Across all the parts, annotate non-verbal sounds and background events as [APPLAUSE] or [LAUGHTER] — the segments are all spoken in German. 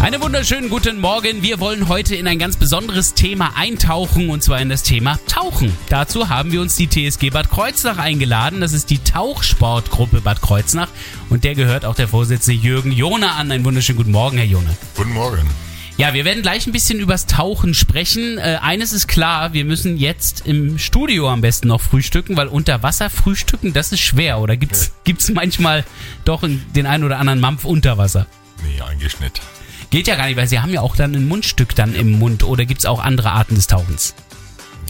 Einen wunderschönen guten Morgen. Wir wollen heute in ein ganz besonderes Thema eintauchen und zwar in das Thema Tauchen. Dazu haben wir uns die TSG Bad Kreuznach eingeladen. Das ist die Tauchsportgruppe Bad Kreuznach und der gehört auch der Vorsitzende Jürgen Jona an. Einen wunderschönen guten Morgen, Herr Jona. Guten Morgen. Ja, wir werden gleich ein bisschen übers Tauchen sprechen. Äh, eines ist klar, wir müssen jetzt im Studio am besten noch frühstücken, weil unter Wasser frühstücken, das ist schwer. Oder gibt's, ja. gibt's manchmal doch den einen oder anderen Mampf unter Wasser? Nee, eigentlich nicht. Geht ja gar nicht, weil sie haben ja auch dann ein Mundstück dann im Mund oder gibt es auch andere Arten des Tauchens?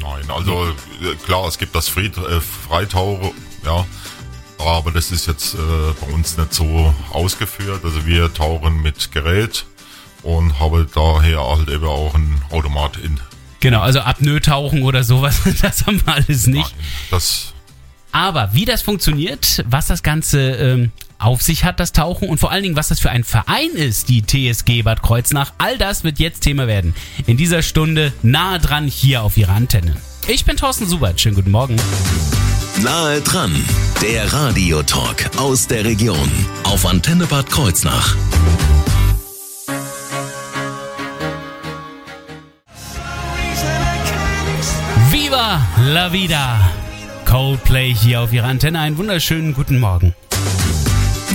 Nein, also äh, klar, es gibt das Fried, äh, Freitauchen, ja, aber das ist jetzt äh, bei uns nicht so ausgeführt. Also wir tauchen mit Gerät und haben daher halt eben auch ein Automat in. Genau, also Apnoe-Tauchen oder sowas, [LAUGHS] das haben wir alles nicht. Nein, das aber wie das funktioniert, was das Ganze ähm, auf sich hat, das Tauchen und vor allen Dingen, was das für ein Verein ist, die TSG Bad Kreuznach, all das wird jetzt Thema werden. In dieser Stunde nahe dran hier auf Ihrer Antenne. Ich bin Thorsten Subert, schönen guten Morgen. Nahe dran, der Radiotalk aus der Region auf Antenne Bad Kreuznach. Viva la vida! Coldplay hier auf Ihrer Antenne. Einen wunderschönen guten Morgen.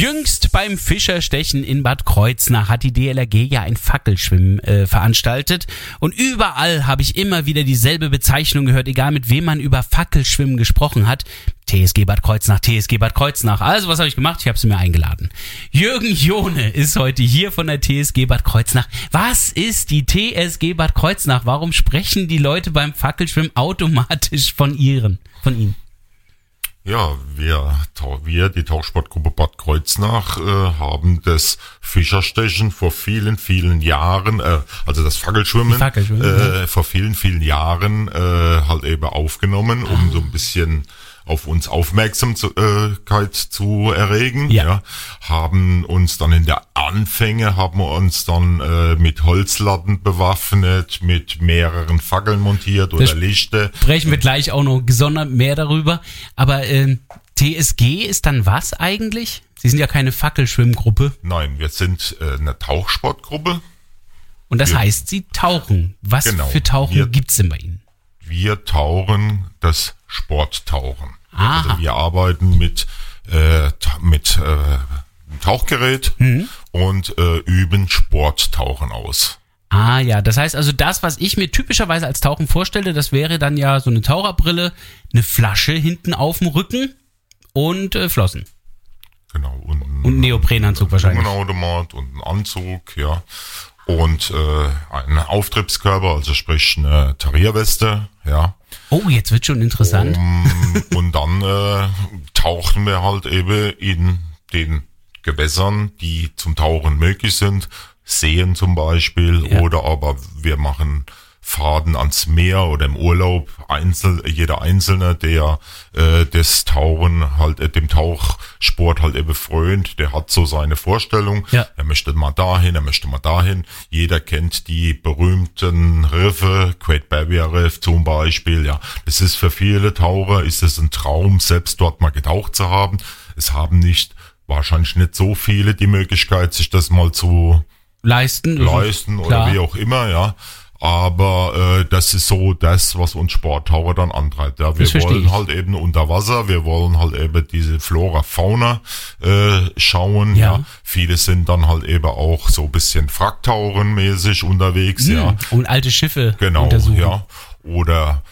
Jüngst beim Fischerstechen in Bad Kreuznach hat die DLRG ja ein Fackelschwimmen äh, veranstaltet und überall habe ich immer wieder dieselbe Bezeichnung gehört, egal mit wem man über Fackelschwimmen gesprochen hat. TSG Bad Kreuznach, TSG Bad Kreuznach. Also was habe ich gemacht? Ich habe sie mir eingeladen. Jürgen Jone ist heute hier von der TSG Bad Kreuznach. Was ist die TSG Bad Kreuznach? Warum sprechen die Leute beim Fackelschwimmen automatisch von ihren, von ihnen? Ja, wir, wir die Tauchsportgruppe Bad Kreuznach, äh, haben das Fischerstechen vor vielen, vielen Jahren, äh, also das Fackelschwimmen, Fackelschwimmen äh, ja. vor vielen, vielen Jahren äh, halt eben aufgenommen, um ah. so ein bisschen auf uns Aufmerksamkeit zu erregen. Ja. ja. Haben uns dann in der Anfänge haben wir uns dann äh, mit Holzlatten bewaffnet, mit mehreren Fackeln montiert oder das Lichte. Sprechen wir gleich auch noch gesondert mehr darüber. Aber äh, TSG ist dann was eigentlich? Sie sind ja keine Fackelschwimmgruppe. Nein, wir sind äh, eine Tauchsportgruppe. Und das wir, heißt, Sie tauchen. Was genau, für Tauchen wir, gibt's denn bei Ihnen? Wir tauchen das Sporttauchen. Aha. Also wir arbeiten mit, äh, mit äh, Tauchgerät mhm. und äh, üben Sporttauchen aus. Ah ja, das heißt also das, was ich mir typischerweise als Tauchen vorstelle, das wäre dann ja so eine Taucherbrille, eine Flasche hinten auf dem Rücken und äh, Flossen. Genau. Und, und Neoprenanzug wahrscheinlich. Ein Automat und ein Anzug, ja. Und äh, ein Auftriebskörper, also sprich eine Tarierweste, ja. Oh, jetzt wird schon interessant. Um, und dann äh, tauchen wir halt eben in den Gewässern, die zum Tauchen möglich sind. Seen zum Beispiel ja. oder aber wir machen Faden ans Meer oder im Urlaub. Einzel, jeder Einzelne, der äh, das Tauchen halt, äh, dem Tauchsport halt eben frönt, der hat so seine Vorstellung. Ja. Er möchte mal dahin, er möchte mal dahin. Jeder kennt die berühmten Riffe, Great Barrier Reef zum Beispiel. Ja, das ist für viele Taucher ist es ein Traum, selbst dort mal getaucht zu haben. Es haben nicht wahrscheinlich nicht so viele die Möglichkeit, sich das mal zu leisten, leisten oder wie auch immer, ja. Aber äh, das ist so das, was uns Sporttaucher dann antreibt. Ja, wir das wollen halt eben unter Wasser, wir wollen halt eben diese Flora, Fauna äh, schauen. Ja. ja. Viele sind dann halt eben auch so bisschen Fracktauchenmäßig unterwegs. Mhm. Ja. Und alte Schiffe genau, untersuchen. Ja. Oder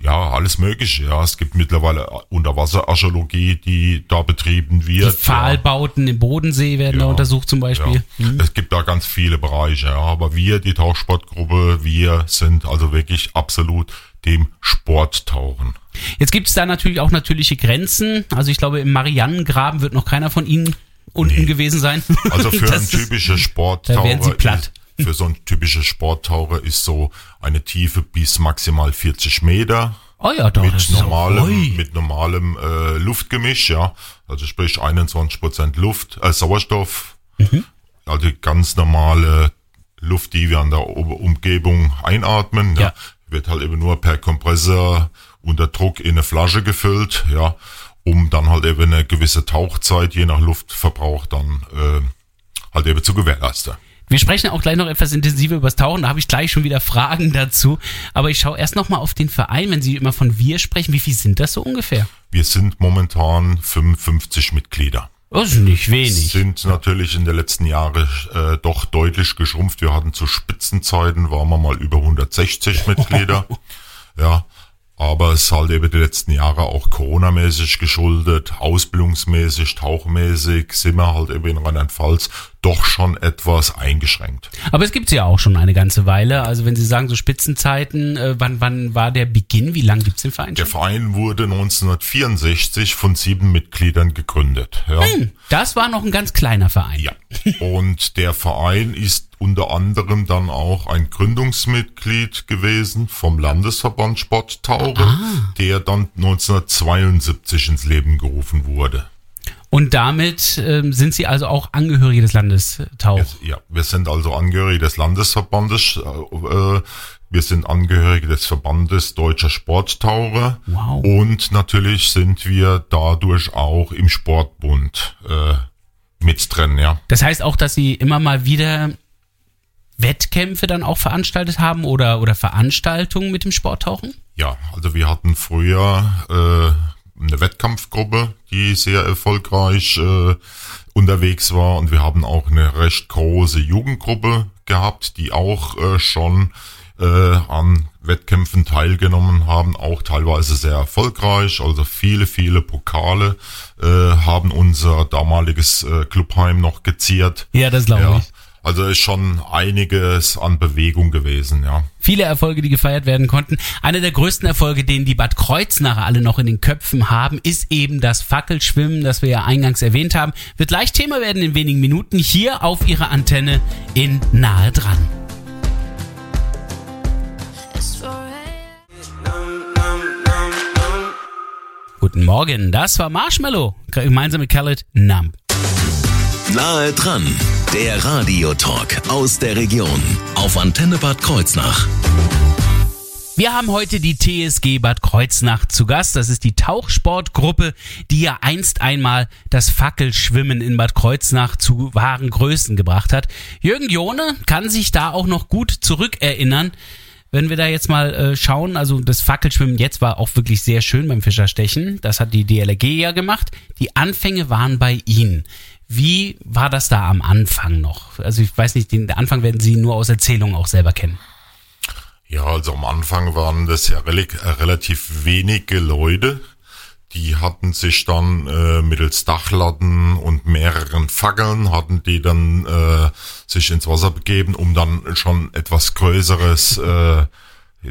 ja, alles Mögliche. Ja, es gibt mittlerweile Unterwasserarchäologie, die da betrieben wird. Die Pfahlbauten ja. im Bodensee werden ja, da untersucht zum Beispiel. Ja. Mhm. Es gibt da ganz viele Bereiche. Ja, aber wir, die Tauchsportgruppe, wir sind also wirklich absolut dem Sporttauchen. Jetzt gibt es da natürlich auch natürliche Grenzen. Also ich glaube, im Marianengraben wird noch keiner von Ihnen unten nee. gewesen sein. Also [LAUGHS] für einen typischen Sporttaucher. [LAUGHS] Da werden Sie platt für so ein typischer Sporttaucher ist so eine Tiefe bis maximal 40 Meter. Oh ja, doch. mit normalem, mit normalem äh, Luftgemisch, ja. Also sprich 21% Luft, äh, Sauerstoff, Mhm. also ganz normale Luft, die wir an der Umgebung einatmen, ja. Ja. Wird halt eben nur per Kompressor unter Druck in eine Flasche gefüllt, ja, um dann halt eben eine gewisse Tauchzeit, je nach Luftverbrauch, dann äh, halt eben zu gewährleisten. Wir sprechen auch gleich noch etwas intensiver über das Tauchen, da habe ich gleich schon wieder Fragen [LAUGHS] dazu. Aber ich schaue erst noch mal auf den Verein, wenn Sie immer von wir sprechen. Wie viel sind das so ungefähr? Wir sind momentan 55 Mitglieder. Das ist nicht wenig. sind natürlich in den letzten Jahren äh, doch deutlich geschrumpft. Wir hatten zu Spitzenzeiten, waren wir mal über 160 Mitglieder. [LAUGHS] Ja, aber es ist halt eben die letzten Jahre auch Corona-mäßig geschuldet, ausbildungsmäßig, tauchmäßig, sind wir halt eben in Rheinland-Pfalz doch schon etwas eingeschränkt. Aber es gibt ja auch schon eine ganze Weile. Also wenn Sie sagen so Spitzenzeiten, äh, wann, wann war der Beginn? Wie lange gibt's den Verein Der schon? Verein wurde 1964 von sieben Mitgliedern gegründet. Ja. Das war noch ein ganz kleiner Verein. Ja. Und der Verein ist unter anderem dann auch ein Gründungsmitglied gewesen vom Landesverband Sporttauche, der dann 1972 ins Leben gerufen wurde. Und damit ähm, sind Sie also auch Angehörige des Landestauch. Ja, wir sind also Angehörige des Landesverbandes, äh, wir sind Angehörige des Verbandes Deutscher Sporttaucher Wow. und natürlich sind wir dadurch auch im Sportbund äh, mit drin, ja. Das heißt auch, dass Sie immer mal wieder Wettkämpfe dann auch veranstaltet haben oder, oder Veranstaltungen mit dem Sporttauchen? Ja, also wir hatten früher äh, eine Wettkampfgruppe, die sehr erfolgreich äh, unterwegs war und wir haben auch eine recht große Jugendgruppe gehabt, die auch äh, schon äh, an Wettkämpfen teilgenommen haben, auch teilweise sehr erfolgreich, also viele, viele Pokale äh, haben unser damaliges äh, Clubheim noch geziert. Ja, das glaube Ja, ich. Also ist schon einiges an Bewegung gewesen, ja. Viele Erfolge, die gefeiert werden konnten. Einer der größten Erfolge, den die Bad Kreuznacher alle noch in den Köpfen haben, ist eben das Fackelschwimmen, das wir ja eingangs erwähnt haben. Wird gleich Thema werden in wenigen Minuten hier auf Ihrer Antenne in Nahe dran. Guten Morgen, das war Marshmallow, gemeinsam mit Khaled Numb. Nahe dran, der Radiotalk aus der Region auf Antenne Bad Kreuznach. Wir haben heute die TSG Bad Kreuznach zu Gast. Das ist die Tauchsportgruppe, die ja einst einmal das Fackelschwimmen in Bad Kreuznach zu wahren Größen gebracht hat. Jürgen Jone kann sich da auch noch gut zurückerinnern. Wenn wir da jetzt mal äh, schauen, also das Fackelschwimmen jetzt war auch wirklich sehr schön beim Fischerstechen. Das hat die DLRG ja gemacht. Die Anfänge waren bei Ihnen. Wie war das da am Anfang noch? Also ich weiß nicht, den Anfang werden Sie nur aus Erzählungen auch selber kennen. Ja, also am Anfang waren das ja äh, relativ wenige Leute. Die hatten sich dann äh, mittels Dachlatten und mehreren Fackeln, hatten die dann äh, sich ins Wasser begeben, um dann schon etwas Größeres äh,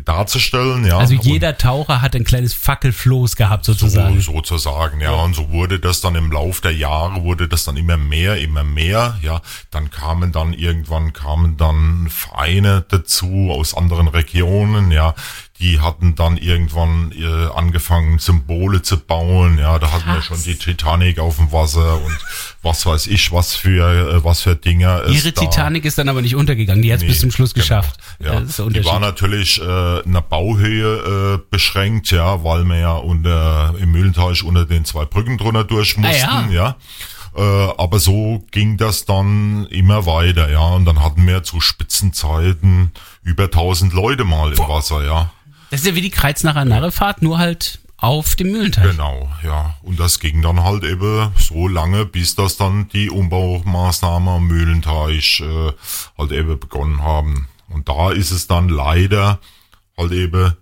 darzustellen. Ja. Also Und- jeder Taucher hat ein kleines Fackelfloß gehabt sozusagen. so, sozusagen, ja. Und so wurde das dann im Lauf der Jahre, wurde das dann immer mehr, immer mehr, ja. Dann kamen dann irgendwann, kamen dann Vereine dazu aus anderen Regionen, ja. Die hatten dann irgendwann äh, angefangen, Symbole zu bauen, ja. Da hatten wir Krass. schon die Titanic auf dem Wasser und was weiß ich, was für, äh, was für Dinger Ihre da Titanic ist dann aber nicht untergegangen. Die hat es Nee, bis zum Schluss genau. geschafft. Ja, die war natürlich äh, in der Bauhöhe äh, beschränkt, ja, weil wir ja unter, im Mühlenteich unter den zwei Brücken drunter durch mussten, Ah, ja. Äh, aber so ging das dann immer weiter, ja. Und dann hatten wir zu Spitzenzeiten über 1000 Leute mal im Wasser, ja. Das ist ja wie die Kreuznacher Narrefahrt, nur halt auf dem Mühlenteich. Genau, ja. Und das ging dann halt eben so lange, bis das dann die Umbaumaßnahmen am Mühlenteich äh, halt eben begonnen haben. Und da ist es dann leider halt eben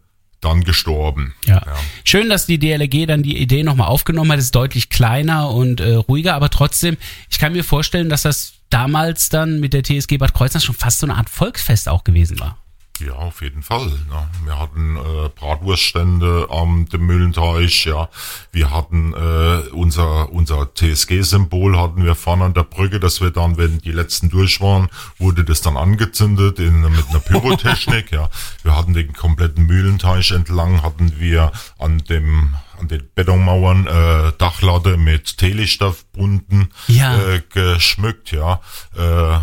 dann gestorben. Ja. Schön, dass die DLRG dann die Idee nochmal aufgenommen hat. Es ist deutlich kleiner und äh, ruhiger, aber trotzdem, ich kann mir vorstellen, dass das damals dann mit der TSG Bad Kreuznach schon fast so eine Art Volksfest auch gewesen war. Ja, auf jeden Fall. Ne? Wir hatten äh, Bratwurststände am dem Mühlenteich, ja. Wir hatten äh, unser unser TSG-Symbol hatten wir vorne an der Brücke, dass wir dann, wenn die letzten durch waren, wurde das dann angezündet in, mit einer Pyrotechnik, ja. Wir hatten den kompletten Mühlenteich entlang, hatten wir an dem an den Betonmauern äh, Dachlatte mit Teelichter Ja. äh, geschmückt, ja. Äh,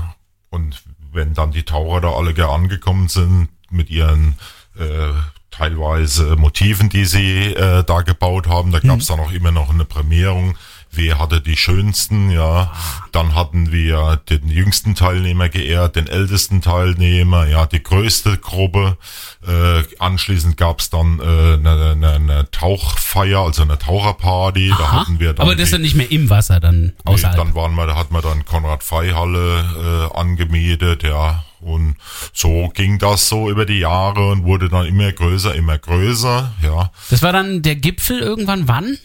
und wenn dann die Taucher da alle angekommen sind mit ihren äh, teilweise Motiven, die sie äh, da gebaut haben, da gab es dann auch immer noch eine Prämierung. Wer hatte die schönsten, ja. Dann hatten wir den jüngsten Teilnehmer geehrt, den ältesten Teilnehmer, ja, die größte Gruppe. Äh, anschließend gab's dann äh, eine, eine, eine Tauchfeier, also eine Taucherparty. Da Aha. hatten wir dann Aber das ist die- dann nicht mehr im Wasser, dann Nee, außerhalb. dann waren wir, da hat man dann Konrad Freihalle äh, angemietet, ja. Und so ging das so über die Jahre und wurde dann immer größer, immer größer, ja. das war dann der Gipfel irgendwann wann?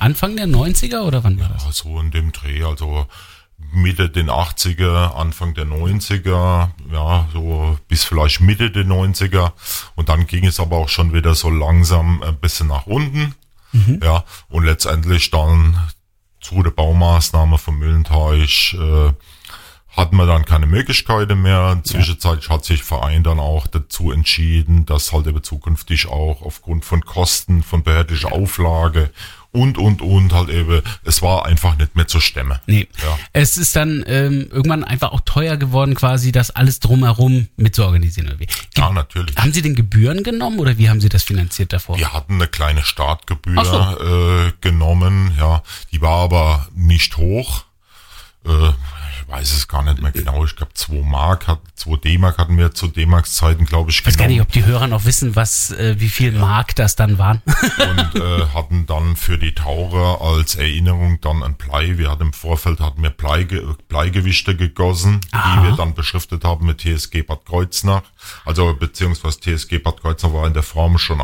Anfang der 90er oder wann war das? Ja, So in dem Dreh, also Mitte den 80er, Anfang der 90er, ja, so bis vielleicht Mitte der 90er. Und dann ging es aber auch schon wieder so langsam ein bisschen nach unten. Ja, und letztendlich dann zu der Baumaßnahme vom Mühlenteich äh, hatten wir dann keine Möglichkeiten mehr. Zwischenzeitlich hat sich Verein dann auch dazu entschieden, dass halt eben zukünftig auch aufgrund von Kosten, von behördlicher Auflage und, und, und halt eben, es war einfach nicht mehr zu stemmen. Nee. Ja. Es ist dann ähm, irgendwann einfach auch teuer geworden, quasi das alles drumherum mit zu organisieren. Oder wie? Ge Ja, natürlich. Haben Sie denn Gebühren genommen oder wie haben Sie das finanziert davor? Wir hatten eine kleine Startgebühr Ach äh, genommen, ja, die war aber nicht hoch. Äh, weiß es gar nicht mehr genau. Ich glaube, 2 Mark, hat, 2 D-Mark hatten wir zu D-Marks Zeiten, glaube ich, Ich weiß gar nicht, ob die Hörer noch wissen, was, äh, wie viel Mark das dann waren. und äh, [LAUGHS] hatten dann für die Taucher als Erinnerung dann ein Blei. Wir hatten im Vorfeld hatten wir Bleige, Bleigewichte gegossen, Aha. die wir dann beschriftet haben mit TSG Bad Kreuznach. Also beziehungsweise TSG Bad Kreuznach war in der Form schon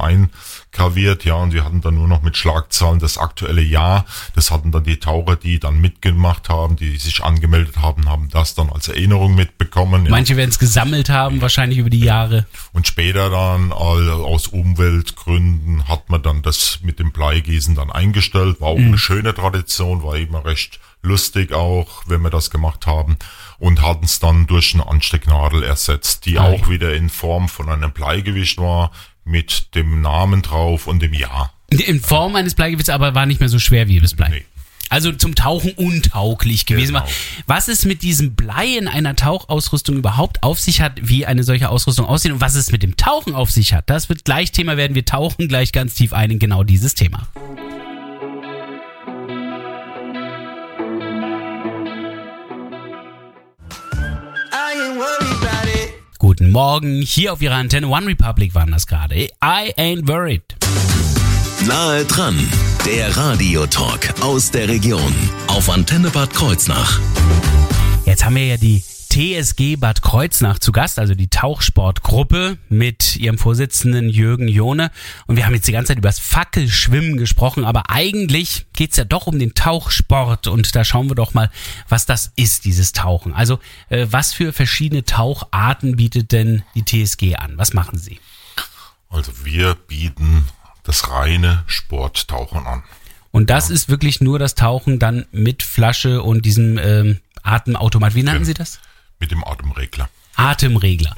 eingraviert, ja, und wir hatten dann nur noch mit Schlagzahlen das aktuelle Jahr. Das hatten dann die Taucher, die dann mitgemacht haben, die sich angemeldet haben, haben das dann als Erinnerung mitbekommen. Ja. Manche werden es gesammelt haben, wahrscheinlich über die Jahre. Und später dann aus Umweltgründen hat man dann das mit dem Bleigießen dann eingestellt. War auch eine schöne Tradition, war immer recht lustig auch, wenn wir das gemacht haben. Und hatten es dann durch eine Anstecknadel ersetzt, die Ah, auch wieder in Form von einem Bleigewicht war, mit dem Namen drauf und dem Jahr. In Form eines Bleigewichts, aber war nicht mehr so schwer wie das Blei. Nee. Also zum Tauchen untauglich gewesen Genau. war. Was es mit diesem Blei in einer Tauchausrüstung überhaupt auf sich hat, wie eine solche Ausrüstung aussieht und was es mit dem Tauchen auf sich hat, das wird gleich Thema werden. Wir tauchen gleich ganz tief ein in genau dieses Thema. Guten Morgen, hier auf Ihrer Antenne One Republic waren das gerade. I ain't worried. Nahe dran, der Radiotalk aus der Region auf Antenne Bad Kreuznach. Jetzt haben wir ja die TSG Bad Kreuznach zu Gast, also die Tauchsportgruppe mit ihrem Vorsitzenden Jürgen Jone. Und wir haben jetzt die ganze Zeit über das Fackelschwimmen gesprochen, aber eigentlich geht's ja doch um den Tauchsport. Und da schauen wir doch mal, was das ist, dieses Tauchen. Also äh, was für verschiedene Taucharten bietet denn die TSG an? Was machen Sie? Also wir bieten das reine Sporttauchen an. Und das ist wirklich nur das Tauchen dann mit Flasche und diesem ähm, Atemautomat. Wie nannten Sie das? Mit dem Atemregler. Atemregler.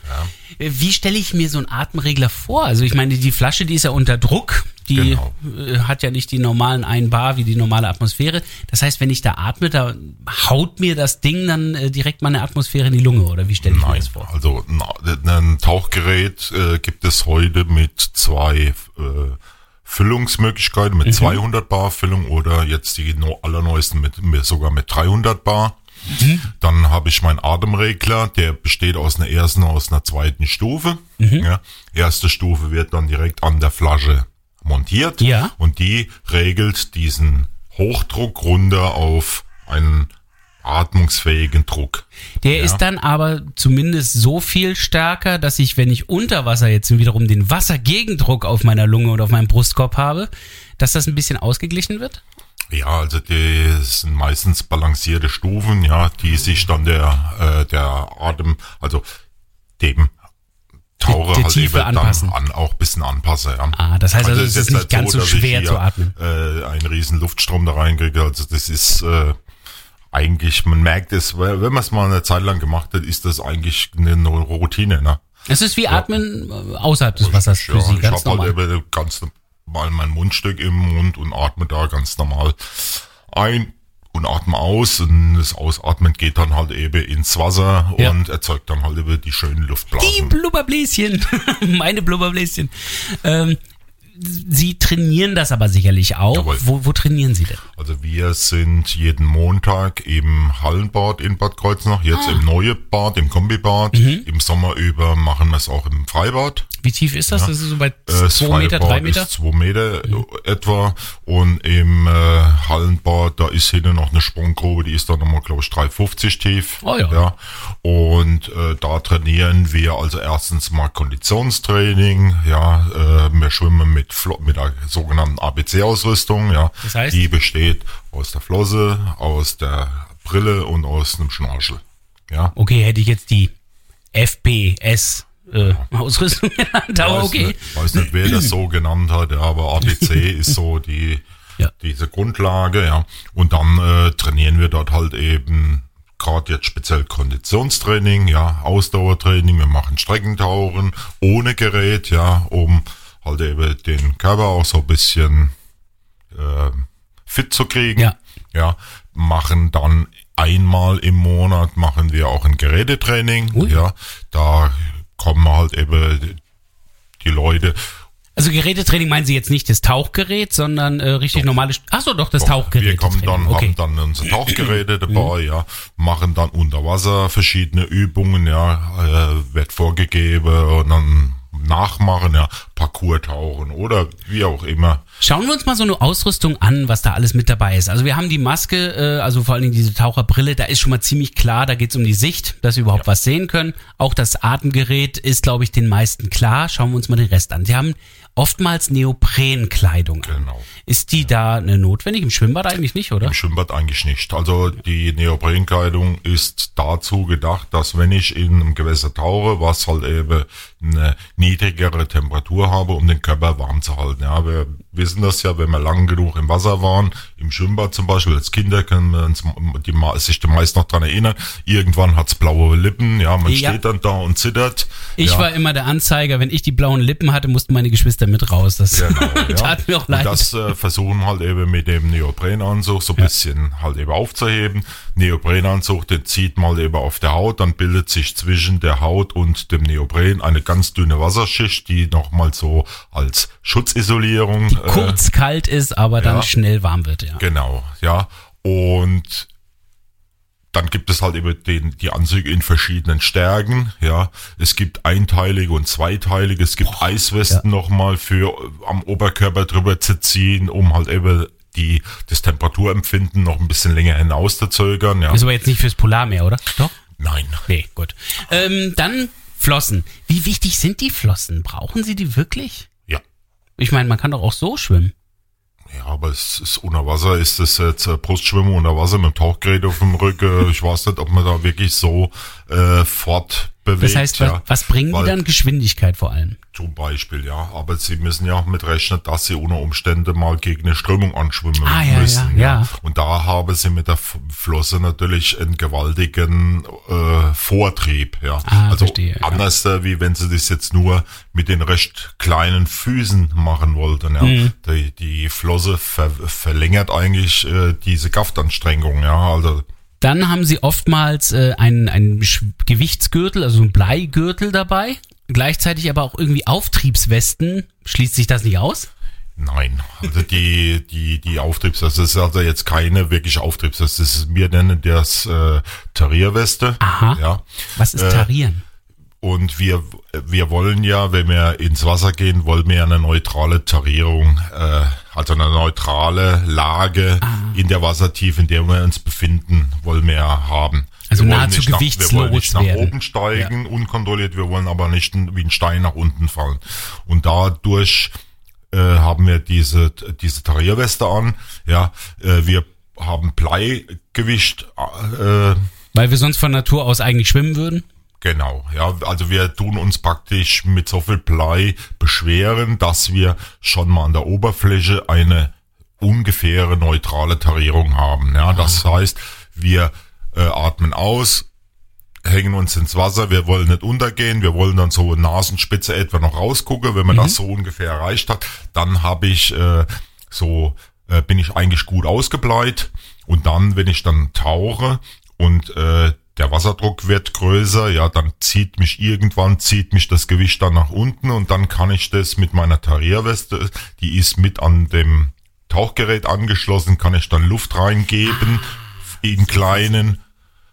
Äh, Wie stelle ich mir so einen Atemregler vor? Also ich meine, die Flasche, die ist ja unter Druck, die Genau. äh, hat ja nicht die normalen 1 Bar wie die normale Atmosphäre. Das heißt, wenn ich da atme, da haut mir das Ding dann äh, direkt meine Atmosphäre in die Lunge oder wie stelle ich mir Nein, das vor? also ein Tauchgerät äh, gibt es heute mit zwei äh, Füllungsmöglichkeiten, Mhm. mit 200 Bar Füllung oder jetzt die allerneuesten mit, mit sogar mit 300 Bar. Mhm. Dann habe ich meinen Atemregler, der besteht aus einer ersten und aus einer zweiten Stufe. Mhm. Ja, erste Stufe wird dann direkt an der Flasche montiert Ja. und die regelt diesen Hochdruck runter auf einen atmungsfähigen Druck. Der Ja. ist dann aber zumindest so viel stärker, dass ich, wenn ich unter Wasser jetzt wiederum den Wassergegendruck auf meiner Lunge oder auf meinem Brustkorb habe, dass das ein bisschen ausgeglichen wird? Ja, also die sind meistens balancierte Stufen, ja, die sich dann der, äh, der Atem, also dem Tauche die halt Tiefe eben anpassen. dann an, auch ein bisschen anpasse, ja. Ah, das heißt also, es ist nicht ganz so ich schwer zu atmen. Äh, einen riesen Luftstrom da reinkriege. Also das ist äh, eigentlich, man merkt es, wenn man es mal eine Zeit lang gemacht hat, ist das eigentlich eine Routine, ne? Es ist wie Atmen äh, außerhalb des Wassers für ja, Sie, ich ganz halt normal. eben ganz normal mein Mundstück im Mund und atme da ganz normal ein und atme aus und das Ausatmen geht dann halt eben ins Wasser Ja. und erzeugt dann halt eben die schönen Die Luftblasen. Blubberbläschen. [LAUGHS] Meine Blubberbläschen. Ähm, Sie trainieren das aber sicherlich auch. Jawohl. Wo, wo trainieren Sie denn? Also wir sind jeden Montag im Hallenbad in Bad Kreuznach, jetzt Ah. im neue Bad, im Kombibad. Mhm. Im Sommer über machen wir es auch im Freibad. Wie tief ist das? Das ist so bei Äh, zwei Meter, drei Meter? Mhm. Ist zwei Meter äh, etwa. Und im äh, Hallenbad, da ist hinten noch eine Sprunggrube, die ist dann nochmal, glaube ich, 3,50 tief. Oh ja. ja. Und äh, da trainieren wir also erstens mal Konditionstraining. Ja, äh, wir schwimmen mit, Flo mit der sogenannten ABC-Ausrüstung. Ja, Das heißt? Die besteht aus der Flosse, aus der Brille und aus einem Schnorchel. Ja. Okay, hätte ich jetzt die FPS äh, Ausrüstung genannt, aber weiß okay. Nicht, weiß nicht, wer das so genannt hat, ja, aber ABC [LAUGHS] ist so die, Ja. diese Grundlage, ja. Und dann äh, trainieren wir dort halt eben gerade jetzt speziell Konditionstraining, ja, Ausdauertraining, wir machen Streckentauchen ohne Gerät, ja, um halt eben den Körper auch so ein bisschen äh, fit zu kriegen. Ja. ja. Machen dann einmal im Monat machen wir auch ein Gerätetraining. Ui. Ja, da kommen halt eben die Leute. Also Gerätetraining meinen Sie jetzt nicht das Tauchgerät, sondern äh, richtig normales. Ach so, doch das Tauchgerät. Wir kommen dann, okay. Mhm. haben dann unsere Tauchgeräte dabei, ja, machen dann unter Wasser verschiedene Übungen, ja, äh, wird vorgegeben und dann nachmachen, ja, Parcours tauchen oder wie auch immer. Schauen wir uns mal so eine Ausrüstung an, was da alles mit dabei ist. Also wir haben die Maske, äh, also vor allen Dingen diese Taucherbrille, da ist schon mal ziemlich klar, da geht es um die Sicht, dass wir überhaupt was sehen können. Auch das Atemgerät ist, glaube ich, den meisten klar. Schauen wir uns mal den Rest an. Sie haben oftmals Neoprenkleidung. Genau. Ist die da eine notwendig? Im Schwimmbad eigentlich nicht, oder? Im Schwimmbad eigentlich nicht. Also die Neoprenkleidung ist dazu gedacht, dass wenn ich in einem Gewässer tauche, was halt eben eine niedrigere Temperatur habe, um den Körper warm zu halten. Ja, wir wissen das ja, wenn wir lang genug im Wasser waren, im Schwimmbad zum Beispiel, als Kinder können wir uns die, sich die meist noch dran erinnern, irgendwann hat's blaue Lippen, ja, man Ja. steht dann da und zittert. Ich ja. war immer der Anzeiger, wenn ich die blauen Lippen hatte, mussten meine Geschwister mit raus. Das Genau, [LAUGHS] ja. tat mir auch Und leid. das äh, versuchen halt eben mit dem Neoprenanzug so ein bisschen halt eben aufzuheben. Neoprenanzug, den zieht mal eben auf der Haut, dann bildet sich zwischen der Haut und dem Neopren eine ganz dünne Wasserschicht, die nochmal so als Schutzisolierung. die kurz kalt ist, aber dann ja. schnell warm wird, ja. Genau, ja. Und dann gibt es halt eben den, die Anzüge in verschiedenen Stärken, ja. Es gibt einteilige und zweiteilige, es gibt Eiswesten nochmal für äh, am Oberkörper drüber zu ziehen, um halt eben die, das Temperaturempfinden noch ein bisschen länger hinaus zu zögern, ja. Ist aber jetzt nicht fürs Polarmeer, oder? Doch? Nein. Nee, gut. Ähm, dann Flossen. Wie wichtig sind die Flossen? Brauchen Sie die wirklich? Ja. Ich meine, man kann doch auch so schwimmen. Ja, aber es ist unter Wasser, ist es jetzt äh, Brustschwimmen unter Wasser mit dem Tauchgerät auf dem Rücken. Ich weiß nicht, ob man da wirklich so äh, fortbewegt. Das heißt, was, ja. was bringen Weil- die dann? Geschwindigkeit vor allem. Zum Beispiel, ja. Aber sie müssen ja auch mit rechnen, dass sie unter Umständen mal gegen eine Strömung anschwimmen Ah, ja, müssen. ja, ja. Und da haben sie mit der Flosse natürlich einen gewaltigen äh, Vortrieb, ja. Ah, also verstehe, anders, äh, wie wenn sie das jetzt nur mit den recht kleinen Füßen machen wollten, ja. Mhm. Die, die Flosse ver verlängert eigentlich äh, diese Kraftanstrengung, ja. Also Dann haben Sie oftmals äh, einen, einen Gewichtsgürtel, also einen Bleigürtel dabei. Gleichzeitig aber auch irgendwie Auftriebswesten. Schließt sich das nicht aus? Nein, also die, die, die Auftriebs, das ist also jetzt keine wirklich Auftriebs, das ist, wir nennen das äh, Tarierweste. Aha. Ja. Was ist Äh, Tarieren? Und wir, wir wollen ja, wenn wir ins Wasser gehen, wollen wir eine neutrale Tarierung, äh, also eine neutrale Lage Ah. in der Wassertiefe, in der wir uns befinden, wollen wir haben. Also wir nahezu nicht nach, Wir wollen nicht gewichtslos nach werden. oben steigen, unkontrolliert, wir wollen aber nicht wie ein Stein nach unten fallen. Und dadurch äh, haben wir diese, diese Tarierweste an, ja, äh, wir haben Bleigewicht, äh, Weil wir sonst von Natur aus eigentlich schwimmen würden? Genau, ja, also wir tun uns praktisch mit so viel Blei beschweren, dass wir schon mal an der Oberfläche eine ungefähre neutrale Tarierung haben. Ja, das heißt, wir äh, atmen aus, hängen uns ins Wasser, wir wollen nicht untergehen, wir wollen dann so Nasenspitze etwa noch rausgucken, wenn man das so ungefähr erreicht hat, dann habe ich äh, so äh, bin ich eigentlich gut ausgebleit. Und dann, wenn ich dann tauche und äh, der Wasserdruck wird größer, ja, dann zieht mich irgendwann, zieht mich das Gewicht dann nach unten und dann kann ich das mit meiner Tarierweste, die ist mit an dem Tauchgerät angeschlossen, kann ich dann Luft reingeben in kleinen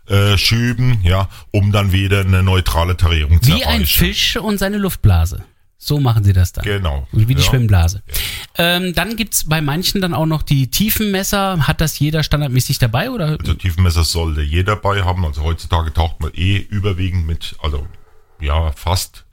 äh, Schüben, ja, um dann wieder eine neutrale Tarierung zu Wie ein erreichen. Fisch und seine Luftblase. So machen sie das dann. Genau. Wie die Ja. Schwimmblase. Ähm, dann gibt's bei manchen dann auch noch die Tiefenmesser. Hat das jeder standardmäßig dabei oder? Also Tiefenmesser sollte jeder dabei haben. Also heutzutage taucht man eh überwiegend mit, also ja, fast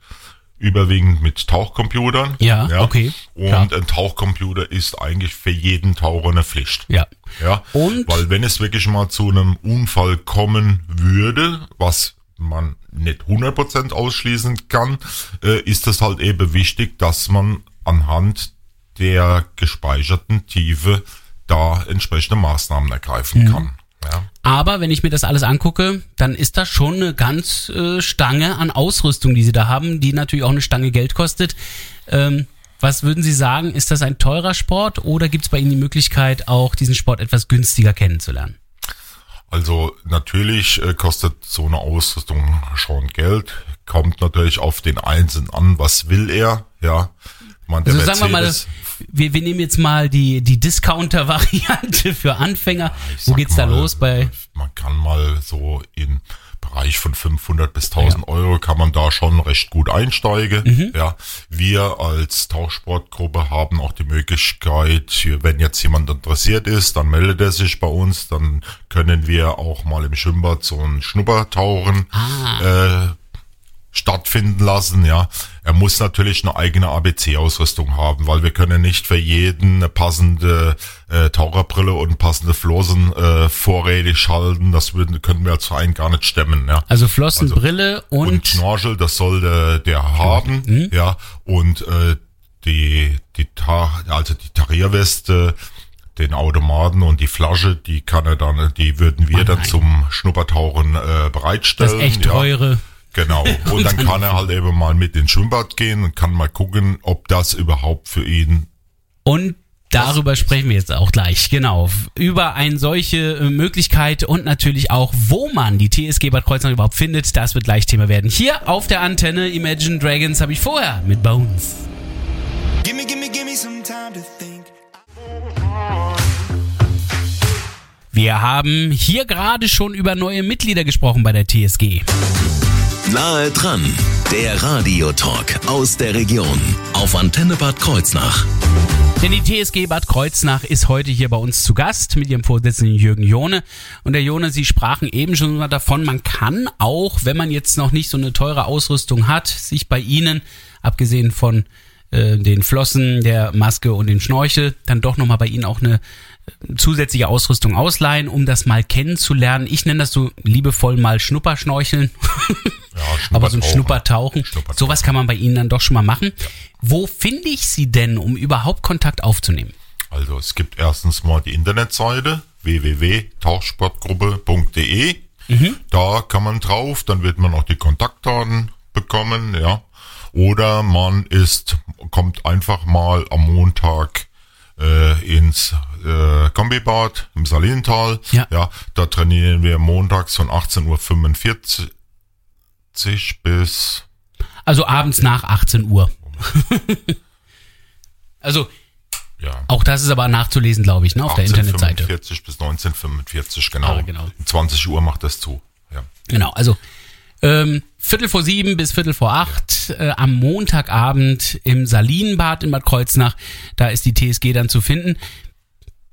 überwiegend mit Tauchcomputern. Ja, okay, Und klar. ein Tauchcomputer ist eigentlich für jeden Taucher eine Pflicht. Ja. Ja. Und- Weil wenn es wirklich mal zu einem Unfall kommen würde, was man nicht 100% ausschließen kann, äh, ist es halt eben wichtig, dass man anhand der gespeicherten Tiefe da entsprechende Maßnahmen ergreifen Mhm. kann. Ja. Aber wenn ich mir das alles angucke, dann ist das schon eine ganz äh, Stange an Ausrüstung, die sie da haben, die natürlich auch eine Stange Geld kostet. Ähm, was würden Sie sagen, ist das ein teurer Sport oder gibt es bei Ihnen die Möglichkeit, auch diesen Sport etwas günstiger kennenzulernen? Also natürlich äh, kostet so eine Ausrüstung schon Geld. Kommt natürlich auf den Einzelnen an, was will er, ja. Man, Also sagen wir mal, wir, wir nehmen jetzt mal die, die Discounter-Variante [LAUGHS] für Anfänger. Ich Wo geht's da mal, los bei? Man kann mal so im Bereich von 500 bis 1000 Euro kann man da schon recht gut einsteigen. Mhm. Ja, wir als Tauchsportgruppe haben auch die Möglichkeit, wenn jetzt jemand interessiert ist, dann meldet er sich bei uns, dann können wir auch mal im Schwimmbad so ein Schnuppertauchen Ah. äh, stattfinden lassen, ja. Er muss natürlich eine eigene ABC-Ausrüstung haben, weil wir können nicht für jeden eine passende äh, Taucherbrille und passende Flossen äh, vorrätig schalten. Das würden, können wir als Verein gar nicht stemmen, ja. Also Flossen, Also- Brille und, Und Schnorchel, das soll der, der haben, Mhm. ja. Und äh, die, die, Ta also die Tarierweste, den Automaten und die Flasche, die kann er dann, die würden wir dann zum Schnuppertauchen äh, bereitstellen. das echt ja. Genau. [LAUGHS] Und dann kann er halt eben mal mit ins Schwimmbad gehen und kann mal gucken, ob das überhaupt für ihn Und darüber sprechen wir jetzt auch gleich, genau. Über eine solche äh, Möglichkeit und natürlich auch, wo man die TSG Bad Kreuznach überhaupt findet, das wird gleich Thema werden. Hier auf der Antenne Imagine Dragons habe ich vorher mit Bones. Gimme, gimme, gimme some time to think. Wir haben hier gerade schon über neue Mitglieder gesprochen bei der TSG. Nahe dran, der Radiotalk aus der Region auf Antenne Bad Kreuznach. Denn die TSG Bad Kreuznach ist heute hier bei uns zu Gast mit ihrem Vorsitzenden Jürgen Jone. Und der Jone, Sie sprachen eben schon mal davon, man kann auch, wenn man jetzt noch nicht so eine teure Ausrüstung hat, sich bei Ihnen, abgesehen von äh, den Flossen, der Maske und dem Schnorchel, dann doch nochmal bei Ihnen auch eine zusätzliche Ausrüstung ausleihen, um das mal kennenzulernen. Ich nenne das so liebevoll mal Schnupperschnorcheln. [LAUGHS] ja, Aber so ein Schnuppertauchen. Schnuppertauchen, Schnuppertauchen. sowas kann man bei Ihnen dann doch schon mal machen. Wo finde ich Sie denn, um überhaupt Kontakt aufzunehmen? Also es gibt erstens mal die Internetseite www.tauchsportgruppe.de. Da kann man drauf, dann wird man auch die Kontaktdaten bekommen, ja. Oder man ist, kommt einfach mal am Montag äh, ins äh, Kombibad im Salintal. Ja. ja. Da trainieren wir montags von 18.45 Uhr bis Also abends nach 18 Uhr. [LAUGHS] also ja. auch das ist aber nachzulesen, glaube ich, ne, auf der Internetseite. 1845 bis 1945, genau. Ah, genau. Um 20 Uhr macht das zu. Ja. Genau, also ähm, Viertel vor sieben bis Viertel vor acht äh, am Montagabend im Salinenbad in Bad Kreuznach. Da ist die TSG dann zu finden.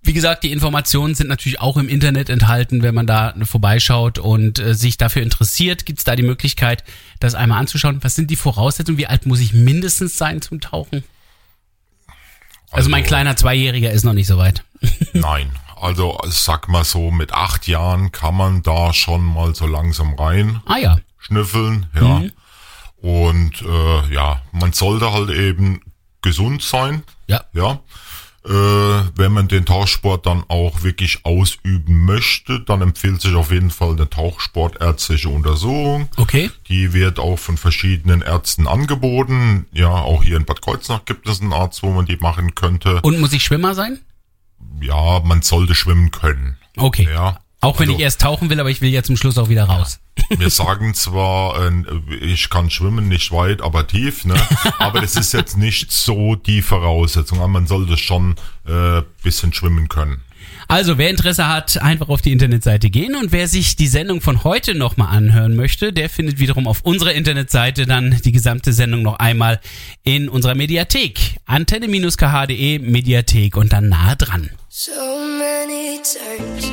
Wie gesagt, die Informationen sind natürlich auch im Internet enthalten, wenn man da vorbeischaut und äh, sich dafür interessiert, gibt's da die Möglichkeit, das einmal anzuschauen. Was sind die Voraussetzungen? Wie alt muss ich mindestens sein zum Tauchen? Also, mein kleiner Zweijähriger ist noch nicht so weit. [LAUGHS] Nein, also sag mal so, mit acht Jahren kann man da schon mal so langsam rein Ah ja. Schnüffeln, ja. Mhm. Und äh, ja, man sollte halt eben gesund sein, Ja. ja. Äh, wenn man den Tauchsport dann auch wirklich ausüben möchte, dann empfiehlt sich auf jeden Fall eine tauchsportärztliche Untersuchung. Okay. Die wird auch von verschiedenen Ärzten angeboten. Ja, auch hier in Bad Kreuznach gibt es einen Arzt, wo man die machen könnte. Und muss ich Schwimmer sein? Ja, man sollte schwimmen können. Okay. Ja. Auch wenn Also- ich erst tauchen will, aber ich will ja zum Schluss auch wieder raus. Wir sagen zwar, äh, ich kann schwimmen, nicht weit, aber tief, ne? [LAUGHS] Aber das ist jetzt nicht so die Voraussetzung. Aber Man sollte schon äh, bisschen schwimmen können. Also, wer Interesse hat, einfach auf die Internetseite gehen und wer sich die Sendung von heute nochmal anhören möchte, der findet wiederum auf unserer Internetseite dann die gesamte Sendung noch einmal in unserer Mediathek. Antenne-kh.de Mediathek und dann nahe dran. So many times